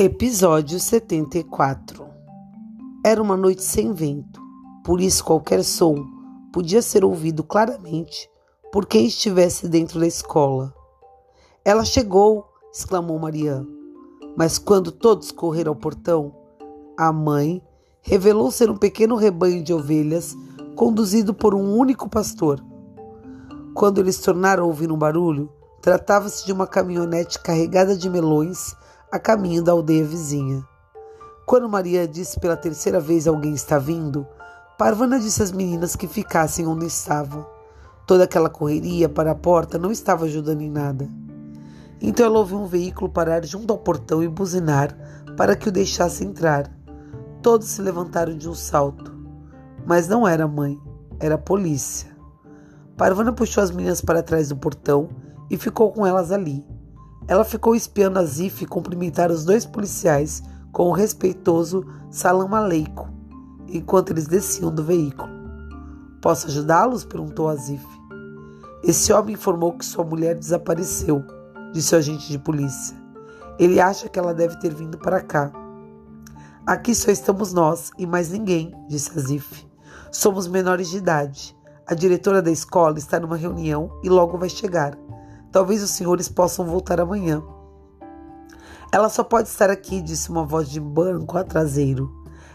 Episódio 74 Era uma noite sem vento, por isso qualquer som podia ser ouvido claramente por quem estivesse dentro da escola. Ela chegou, exclamou Marianne. Mas quando todos correram ao portão, a mãe revelou ser um pequeno rebanho de ovelhas conduzido por um único pastor. Quando eles tornaram a ouvir um barulho, tratava-se de uma caminhonete carregada de melões a caminho da aldeia vizinha. Quando Maria disse pela terceira vez alguém está vindo, Parvana disse às meninas que ficassem onde estavam. Toda aquela correria para a porta não estava ajudando em nada. Então ela ouviu um veículo parar junto ao portão e buzinar para que o deixasse entrar. Todos se levantaram de um salto. Mas não era a mãe, era a polícia. Parvana puxou as meninas para trás do portão e ficou com elas ali. Ela ficou espiando a Zif cumprimentar os dois policiais com o respeitoso salam aleico, enquanto eles desciam do veículo. Posso ajudá-los? perguntou a Zif. Esse homem informou que sua mulher desapareceu, disse o agente de polícia. Ele acha que ela deve ter vindo para cá. Aqui só estamos nós e mais ninguém, disse a Zif. Somos menores de idade. A diretora da escola está numa reunião e logo vai chegar. Talvez os senhores possam voltar amanhã. Ela só pode estar aqui, disse uma voz de banco a traseiro.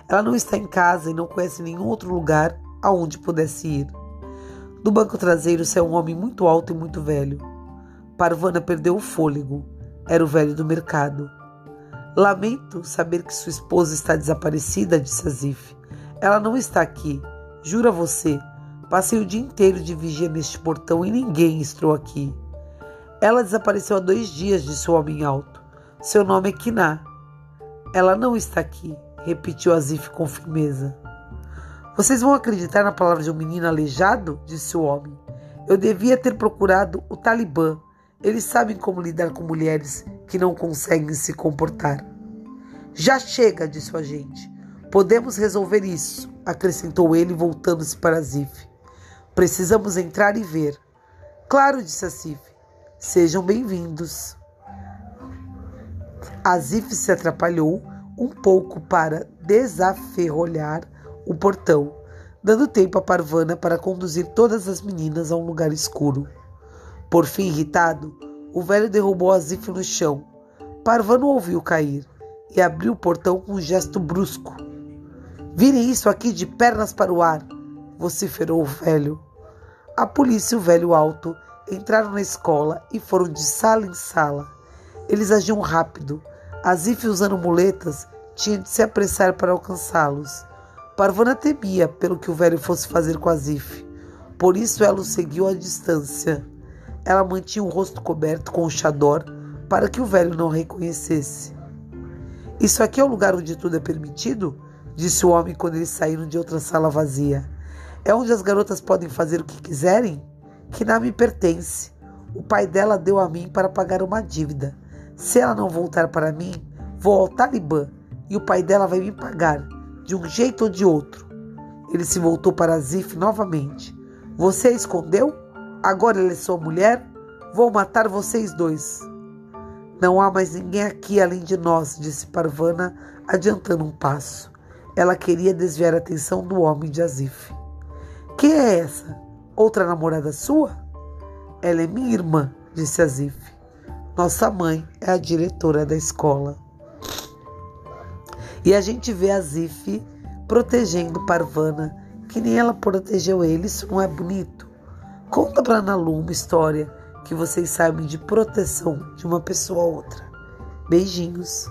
Ela não está em casa e não conhece nenhum outro lugar aonde pudesse ir. Do banco traseiro saiu um homem muito alto e muito velho. Parvana perdeu o fôlego. Era o velho do mercado. Lamento saber que sua esposa está desaparecida, disse Azif. Ela não está aqui. Jura você. Passei o dia inteiro de vigia neste portão e ninguém entrou aqui. Ela desapareceu há dois dias, disse o homem alto. Seu nome é Kiná. Ela não está aqui, repetiu Azif com firmeza. Vocês vão acreditar na palavra de um menino aleijado? disse o homem. Eu devia ter procurado o Talibã. Eles sabem como lidar com mulheres que não conseguem se comportar. Já chega, disse o agente. Podemos resolver isso, acrescentou ele, voltando-se para Azif. Precisamos entrar e ver. Claro, disse Azif. Sejam bem-vindos. Azif se atrapalhou um pouco para desaferrolhar o portão, dando tempo a Parvana para conduzir todas as meninas a um lugar escuro. Por fim, irritado, o velho derrubou Azif no chão. Parvana o ouviu cair e abriu o portão com um gesto brusco. Virem isso aqui de pernas para o ar, vociferou o velho. A polícia e o velho alto entraram na escola e foram de sala em sala. Eles agiam rápido. Azif, usando muletas, tinha de se apressar para alcançá-los. Parvana temia pelo que o velho fosse fazer com Azif. Por isso ela o seguiu à distância. Ela mantinha o rosto coberto com o chador para que o velho não reconhecesse. Isso aqui é o lugar onde tudo é permitido? Disse o homem quando eles saíram de outra sala vazia. É onde as garotas podem fazer o que quiserem? Que não me pertence. O pai dela deu a mim para pagar uma dívida. Se ela não voltar para mim, vou ao Talibã e o pai dela vai me pagar, de um jeito ou de outro. Ele se voltou para Zif novamente. Você a escondeu? Agora ela é sua mulher? Vou matar vocês dois. Não há mais ninguém aqui além de nós, disse Parvana, adiantando um passo. Ela queria desviar a atenção do homem de Azif. Quem é essa? Outra namorada sua? Ela é minha irmã, disse Azif. Nossa mãe é a diretora da escola. E a gente vê Azif protegendo Parvana, que nem ela protegeu ele. Isso não é bonito? Conta para Nalu uma história que vocês sabem de proteção de uma pessoa a outra. Beijinhos.